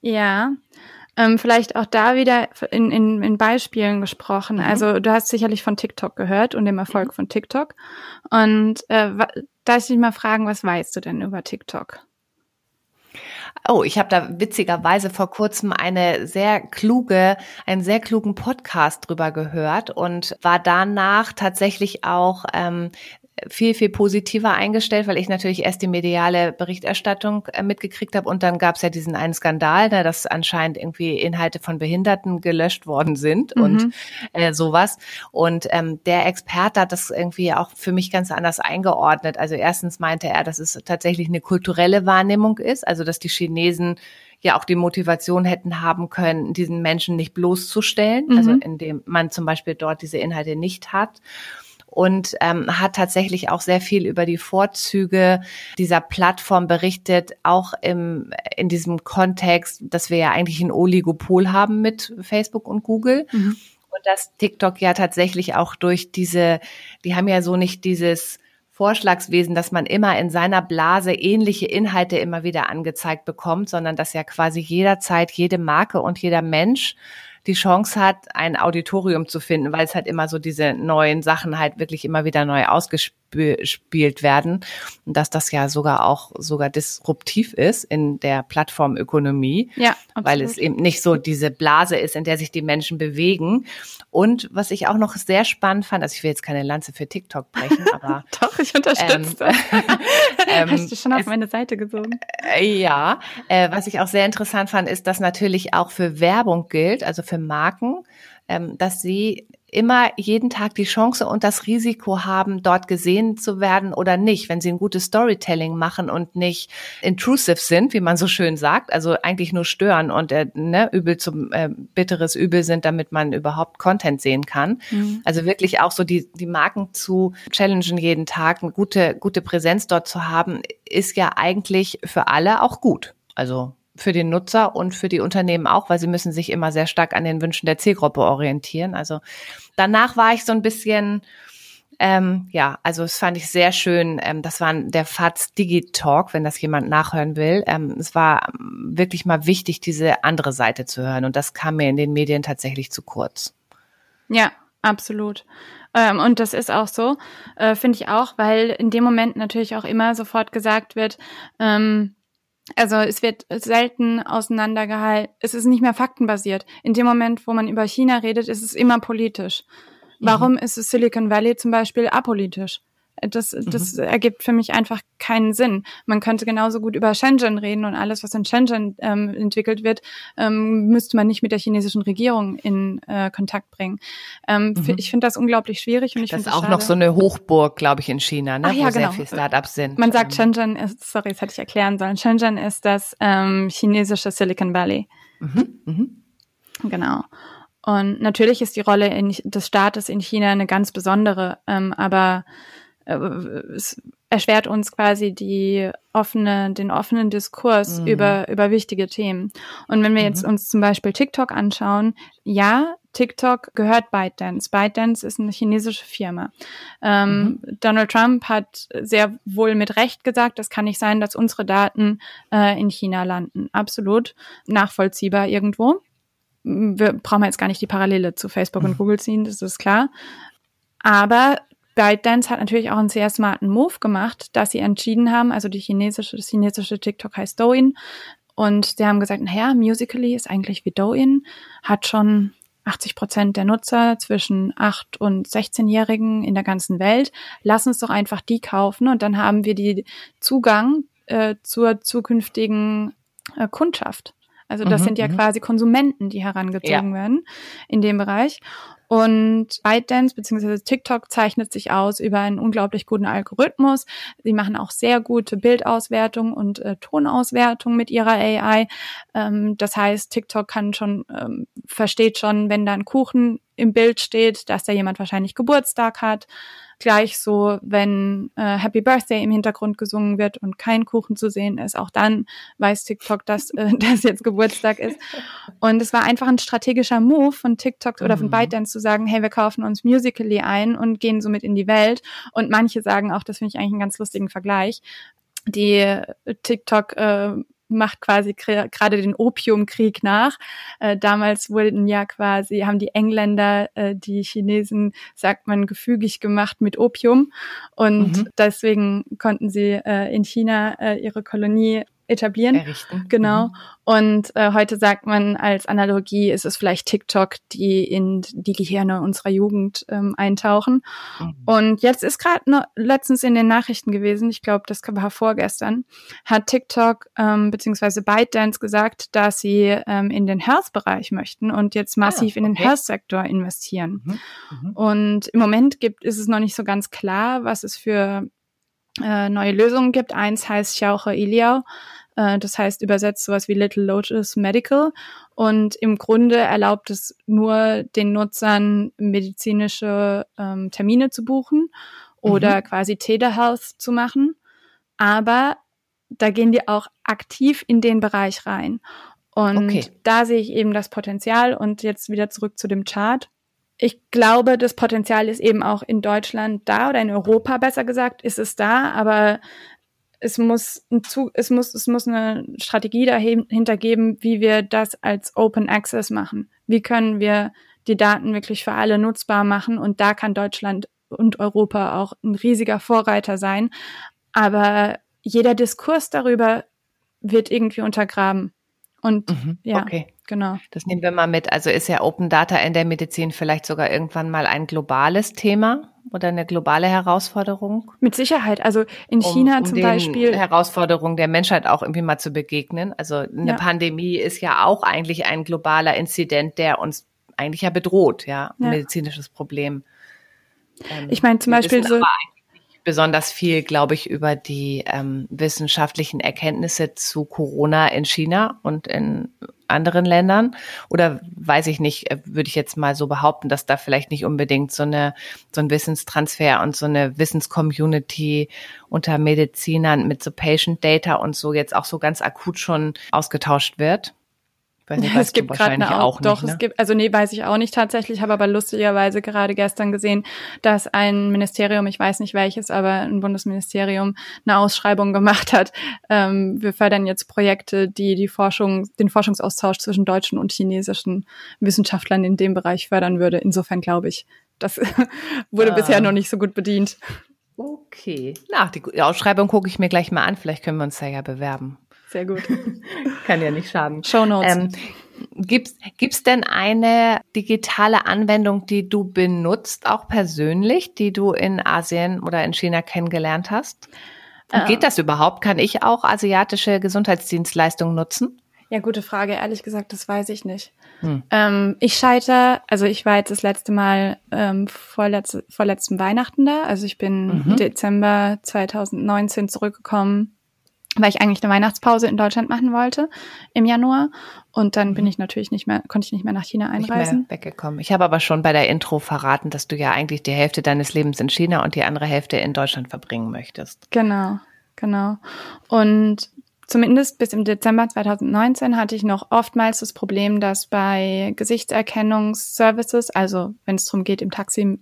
[SPEAKER 2] Ja, ähm, vielleicht auch da wieder in, in, in Beispielen gesprochen. Mhm. Also du hast sicherlich von TikTok gehört und dem Erfolg mhm. von TikTok. Und äh, Darf ich dich mal fragen, was weißt du denn über TikTok?
[SPEAKER 1] Oh, ich habe da witzigerweise vor kurzem eine sehr kluge, einen sehr klugen Podcast drüber gehört und war danach tatsächlich auch ähm, viel, viel positiver eingestellt, weil ich natürlich erst die mediale Berichterstattung äh, mitgekriegt habe und dann gab es ja diesen einen Skandal, ne, dass anscheinend irgendwie Inhalte von Behinderten gelöscht worden sind mhm. und äh, sowas. Und ähm, der Experte hat das irgendwie auch für mich ganz anders eingeordnet. Also erstens meinte er, dass es tatsächlich eine kulturelle Wahrnehmung ist, also dass die Chinesen ja auch die Motivation hätten haben können, diesen Menschen nicht bloßzustellen, also mhm. also indem man zum Beispiel dort diese Inhalte nicht hat und ähm, hat tatsächlich auch sehr viel über die Vorzüge dieser Plattform berichtet, auch im, in diesem Kontext, dass wir ja eigentlich ein Oligopol haben mit Facebook und Google. Mhm. Und dass TikTok ja tatsächlich auch durch diese, die haben ja so nicht dieses Vorschlagswesen, dass man immer in seiner Blase ähnliche Inhalte immer wieder angezeigt bekommt, sondern dass ja quasi jederzeit jede Marke und jeder Mensch die Chance hat, ein Auditorium zu finden, weil es halt immer so diese neuen Sachen halt wirklich immer wieder neu ausgespielt werden und dass das ja sogar auch sogar disruptiv ist in der Plattformökonomie, ja, absolut. weil es eben nicht so diese Blase ist, in der sich die Menschen bewegen. Und was ich auch noch sehr spannend fand, also ich will jetzt keine Lanze für TikTok brechen, aber
[SPEAKER 2] doch ich unterstütze. Ähm, ähm, Hast du schon auf es, meine Seite gesogen?
[SPEAKER 1] Äh, ja, äh, was ich auch sehr interessant fand, ist, dass natürlich auch für Werbung gilt, also für Marken, ähm, dass sie immer jeden Tag die Chance und das Risiko haben, dort gesehen zu werden oder nicht, wenn sie ein gutes Storytelling machen und nicht intrusive sind, wie man so schön sagt, also eigentlich nur stören und äh, ne, übel zum äh, bitteres Übel sind, damit man überhaupt Content sehen kann. Mhm. Also wirklich auch so die, die Marken zu challengen jeden Tag, eine gute, gute Präsenz dort zu haben, ist ja eigentlich für alle auch gut. Also für den Nutzer und für die Unternehmen auch, weil sie müssen sich immer sehr stark an den Wünschen der Zielgruppe orientieren. Also danach war ich so ein bisschen, ähm, ja, also das fand ich sehr schön. Ähm, das war der FATS Digitalk, wenn das jemand nachhören will. Ähm, es war wirklich mal wichtig, diese andere Seite zu hören. Und das kam mir in den Medien tatsächlich zu kurz.
[SPEAKER 2] Ja, absolut. Ähm, und das ist auch so, äh, finde ich auch, weil in dem Moment natürlich auch immer sofort gesagt wird, ähm, also es wird selten auseinandergehalten. Es ist nicht mehr faktenbasiert. In dem Moment, wo man über China redet, ist es immer politisch. Mhm. Warum ist es Silicon Valley zum Beispiel apolitisch? Das, das mhm. ergibt für mich einfach keinen Sinn. Man könnte genauso gut über Shenzhen reden und alles, was in Shenzhen ähm, entwickelt wird, ähm, müsste man nicht mit der chinesischen Regierung in äh, Kontakt bringen. Ähm, mhm. Ich finde das unglaublich schwierig und ich
[SPEAKER 1] das
[SPEAKER 2] ist
[SPEAKER 1] auch das noch so eine Hochburg, glaube ich, in China, ne?
[SPEAKER 2] Ach, ja,
[SPEAKER 1] wo
[SPEAKER 2] genau.
[SPEAKER 1] sehr viele Startups sind.
[SPEAKER 2] Man sagt Shenzhen ist, sorry, das hätte ich erklären sollen. Shenzhen ist das ähm, chinesische Silicon Valley. Mhm. Mhm. Genau. Und natürlich ist die Rolle in, des Staates in China eine ganz besondere, ähm, aber äh, es erschwert uns quasi die offene, den offenen Diskurs mhm. über, über wichtige Themen. Und wenn wir mhm. jetzt uns zum Beispiel TikTok anschauen, ja, TikTok gehört ByteDance. ByteDance ist eine chinesische Firma. Ähm, mhm. Donald Trump hat sehr wohl mit Recht gesagt, es kann nicht sein, dass unsere Daten äh, in China landen. Absolut nachvollziehbar irgendwo wir brauchen jetzt gar nicht die Parallele zu Facebook und mhm. Google ziehen, das ist klar. Aber ByteDance hat natürlich auch einen sehr smarten Move gemacht, dass sie entschieden haben, also die chinesische, das chinesische TikTok heißt Douyin. Und sie haben gesagt, naja, Musically ist eigentlich wie Douyin, hat schon 80 Prozent der Nutzer zwischen 8 und 16-Jährigen in der ganzen Welt. Lass uns doch einfach die kaufen und dann haben wir die Zugang äh, zur zukünftigen äh, Kundschaft. Also das mhm, sind ja mhm. quasi Konsumenten, die herangezogen ja. werden in dem Bereich. Und ByteDance bzw. TikTok zeichnet sich aus über einen unglaublich guten Algorithmus. Sie machen auch sehr gute Bildauswertung und äh, Tonauswertung mit ihrer AI. Ähm, das heißt, TikTok kann schon, ähm, versteht schon, wenn da ein Kuchen im Bild steht, dass da jemand wahrscheinlich Geburtstag hat gleich so, wenn äh, Happy Birthday im Hintergrund gesungen wird und kein Kuchen zu sehen ist, auch dann weiß TikTok, dass äh, das jetzt Geburtstag ist. Und es war einfach ein strategischer Move von TikTok oder von mhm. ByteDance zu sagen, hey, wir kaufen uns Musically ein und gehen somit in die Welt. Und manche sagen auch, das finde ich eigentlich einen ganz lustigen Vergleich, die TikTok äh, macht quasi gerade den Opiumkrieg nach. Äh, damals wurden ja quasi, haben die Engländer äh, die Chinesen, sagt man, gefügig gemacht mit Opium. Und mhm. deswegen konnten sie äh, in China äh, ihre Kolonie etablieren.
[SPEAKER 1] Errichten.
[SPEAKER 2] Genau. Mhm. Und äh, heute sagt man als Analogie ist es vielleicht TikTok, die in die Gehirne unserer Jugend ähm, eintauchen. Mhm. Und jetzt ist gerade letztens in den Nachrichten gewesen, ich glaube, das war vorgestern, hat TikTok ähm, beziehungsweise ByteDance gesagt, dass sie ähm, in den Health-Bereich möchten und jetzt massiv ah, okay. in den Health-Sektor investieren. Mhm. Mhm. Und im Moment gibt ist es noch nicht so ganz klar, was es für äh, neue Lösungen gibt. Eins heißt Xiaohe Iliao, äh, das heißt übersetzt sowas wie Little Lotus Medical und im Grunde erlaubt es nur den Nutzern medizinische ähm, Termine zu buchen oder mhm. quasi Telehealth zu machen, aber da gehen die auch aktiv in den Bereich rein. Und okay. da sehe ich eben das Potenzial und jetzt wieder zurück zu dem Chart ich glaube, das Potenzial ist eben auch in Deutschland da oder in Europa besser gesagt, ist es da, aber es muss, ein Zug, es muss, es muss eine Strategie dahinter geben, wie wir das als Open Access machen. Wie können wir die Daten wirklich für alle nutzbar machen? Und da kann Deutschland und Europa auch ein riesiger Vorreiter sein. Aber jeder Diskurs darüber wird irgendwie untergraben. Und mhm, ja, okay. Genau.
[SPEAKER 1] Das nehmen wir mal mit. Also ist ja Open Data in der Medizin vielleicht sogar irgendwann mal ein globales Thema oder eine globale Herausforderung?
[SPEAKER 2] Mit Sicherheit. Also in um, China um zum Beispiel.
[SPEAKER 1] Herausforderung der Menschheit auch irgendwie mal zu begegnen. Also eine ja. Pandemie ist ja auch eigentlich ein globaler Inzident, der uns eigentlich ja bedroht, ja, ja. medizinisches Problem.
[SPEAKER 2] Ähm, ich meine zum Beispiel so
[SPEAKER 1] besonders viel, glaube ich, über die ähm, wissenschaftlichen Erkenntnisse zu Corona in China und in anderen Ländern? Oder weiß ich nicht, äh, würde ich jetzt mal so behaupten, dass da vielleicht nicht unbedingt so eine, so ein Wissenstransfer und so eine Wissenscommunity unter Medizinern mit so Patient Data und so jetzt auch so ganz akut schon ausgetauscht wird?
[SPEAKER 2] Weiß nicht, es gibt gerade eine auch, doch, nicht, ne? es gibt, also nee, weiß ich auch nicht tatsächlich, habe aber lustigerweise gerade gestern gesehen, dass ein Ministerium, ich weiß nicht welches, aber ein Bundesministerium eine Ausschreibung gemacht hat. Ähm, wir fördern jetzt Projekte, die die Forschung, den Forschungsaustausch zwischen deutschen und chinesischen Wissenschaftlern in dem Bereich fördern würde. Insofern glaube ich, das wurde ah. bisher noch nicht so gut bedient.
[SPEAKER 1] Okay. Na, die Ausschreibung gucke ich mir gleich mal an. Vielleicht können wir uns da ja bewerben.
[SPEAKER 2] Sehr gut.
[SPEAKER 1] Kann ja nicht schaden.
[SPEAKER 2] Show Notes. Ähm,
[SPEAKER 1] Gibt's gibt's denn eine digitale Anwendung, die du benutzt, auch persönlich, die du in Asien oder in China kennengelernt hast? Und geht das überhaupt? Kann ich auch asiatische Gesundheitsdienstleistungen nutzen?
[SPEAKER 2] Ja, gute Frage. Ehrlich gesagt, das weiß ich nicht. Hm. Ähm, ich scheitere, also ich war jetzt das letzte Mal ähm, vorletz, vorletzten Weihnachten da. Also ich bin mhm. Dezember 2019 zurückgekommen, weil ich eigentlich eine Weihnachtspause in Deutschland machen wollte im Januar. Und dann bin mhm. ich natürlich nicht mehr, konnte ich nicht mehr nach China einreisen.
[SPEAKER 1] Nicht mehr weggekommen. Ich habe aber schon bei der Intro verraten, dass du ja eigentlich die Hälfte deines Lebens in China und die andere Hälfte in Deutschland verbringen möchtest.
[SPEAKER 2] Genau, genau. Und zumindest bis im Dezember 2019 hatte ich noch oftmals das Problem, dass bei Gesichtserkennungsservices, also wenn es darum geht, im Taxi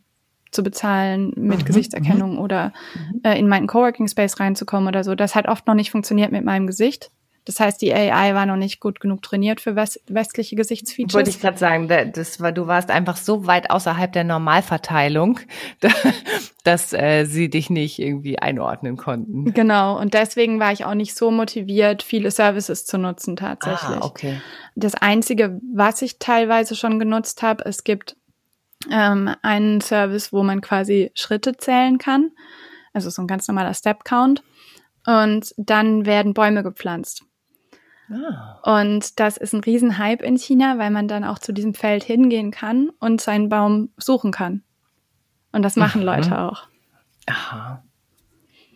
[SPEAKER 2] zu bezahlen mit mhm, Gesichtserkennung mhm. oder mhm. äh, in meinen Coworking Space reinzukommen oder so, das hat oft noch nicht funktioniert mit meinem Gesicht. Das heißt, die AI war noch nicht gut genug trainiert für westliche Gesichtsfeatures.
[SPEAKER 1] Wollte ich gerade sagen, das war, du warst einfach so weit außerhalb der Normalverteilung, dass äh, sie dich nicht irgendwie einordnen konnten.
[SPEAKER 2] Genau, und deswegen war ich auch nicht so motiviert, viele Services zu nutzen tatsächlich.
[SPEAKER 1] Ah, okay.
[SPEAKER 2] Das Einzige, was ich teilweise schon genutzt habe, es gibt ähm, einen Service, wo man quasi Schritte zählen kann. Also so ein ganz normaler Step Count. Und dann werden Bäume gepflanzt. Ah. Und das ist ein Riesenhype in China, weil man dann auch zu diesem Feld hingehen kann und seinen Baum suchen kann. Und das machen mhm. Leute auch.
[SPEAKER 1] Aha.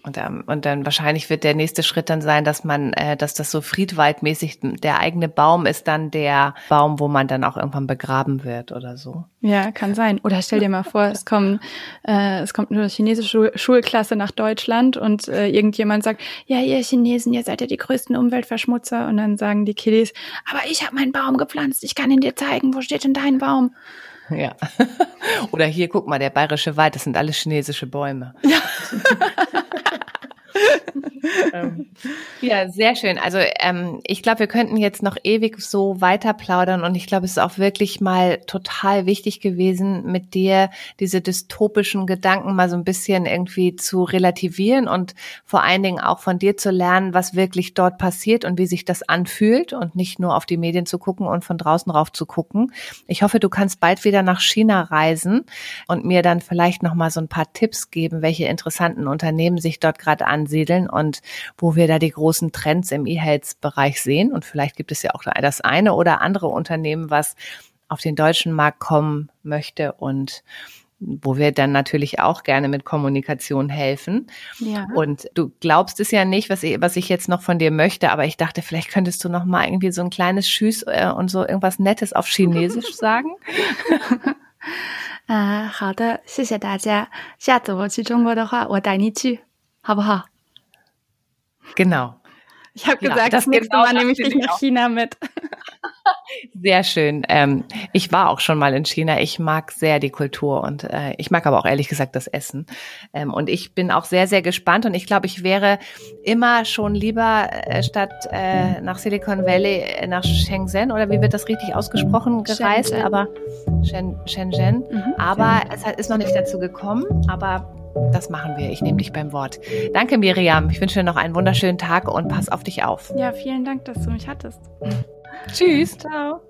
[SPEAKER 1] Und, ähm, und dann wahrscheinlich wird der nächste Schritt dann sein, dass man, äh, dass das so friedwaldmäßig, der eigene Baum ist dann der Baum, wo man dann auch irgendwann begraben wird oder so.
[SPEAKER 2] Ja, kann sein. Oder stell dir mal vor, es kommen, äh, es kommt eine chinesische Schul Schulklasse nach Deutschland und äh, irgendjemand sagt, ja, ihr Chinesen, ihr seid ja die größten Umweltverschmutzer. Und dann sagen die Kiddies, aber ich habe meinen Baum gepflanzt, ich kann ihn dir zeigen, wo steht denn dein Baum?
[SPEAKER 1] Ja. Oder hier, guck mal, der bayerische Wald, das sind alles chinesische Bäume.
[SPEAKER 2] Ja.
[SPEAKER 1] ähm, ja, sehr schön. Also ähm, ich glaube, wir könnten jetzt noch ewig so weiter plaudern und ich glaube, es ist auch wirklich mal total wichtig gewesen, mit dir diese dystopischen Gedanken mal so ein bisschen irgendwie zu relativieren und vor allen Dingen auch von dir zu lernen, was wirklich dort passiert und wie sich das anfühlt und nicht nur auf die Medien zu gucken und von draußen rauf zu gucken. Ich hoffe, du kannst bald wieder nach China reisen und mir dann vielleicht noch mal so ein paar Tipps geben, welche interessanten Unternehmen sich dort gerade ansiedeln und wo wir da die großen Trends im E-Health-Bereich sehen. Und vielleicht gibt es ja auch das eine oder andere Unternehmen, was auf den deutschen Markt kommen möchte und wo wir dann natürlich auch gerne mit Kommunikation helfen. Ja. Und du glaubst es ja nicht, was ich, was ich jetzt noch von dir möchte, aber ich dachte, vielleicht könntest du noch mal irgendwie so ein kleines Tschüss äh, und so irgendwas Nettes auf Chinesisch sagen.
[SPEAKER 2] 啊、uh,，好的，谢谢大家。下次我去中国的话，我带你去，好不好
[SPEAKER 1] ？Genau.
[SPEAKER 2] Ich habe gesagt, das nächste genau Mal nehme ich dich nach China mit.
[SPEAKER 1] Sehr schön. Ähm, ich war auch schon mal in China. Ich mag sehr die Kultur und äh, ich mag aber auch ehrlich gesagt das Essen. Ähm, und ich bin auch sehr, sehr gespannt und ich glaube, ich wäre immer schon lieber äh, statt äh, nach Silicon Valley äh, nach Shenzhen oder wie wird das richtig ausgesprochen gereist? Shenzhen. Aber Shen, Shenzhen. Mhm, aber Shenzhen. es ist noch nicht dazu gekommen. Aber das machen wir. Ich nehme dich beim Wort. Danke, Miriam. Ich wünsche dir noch einen wunderschönen Tag und pass auf dich auf.
[SPEAKER 2] Ja, vielen Dank, dass du mich hattest.
[SPEAKER 1] Tschüss.
[SPEAKER 2] Ciao.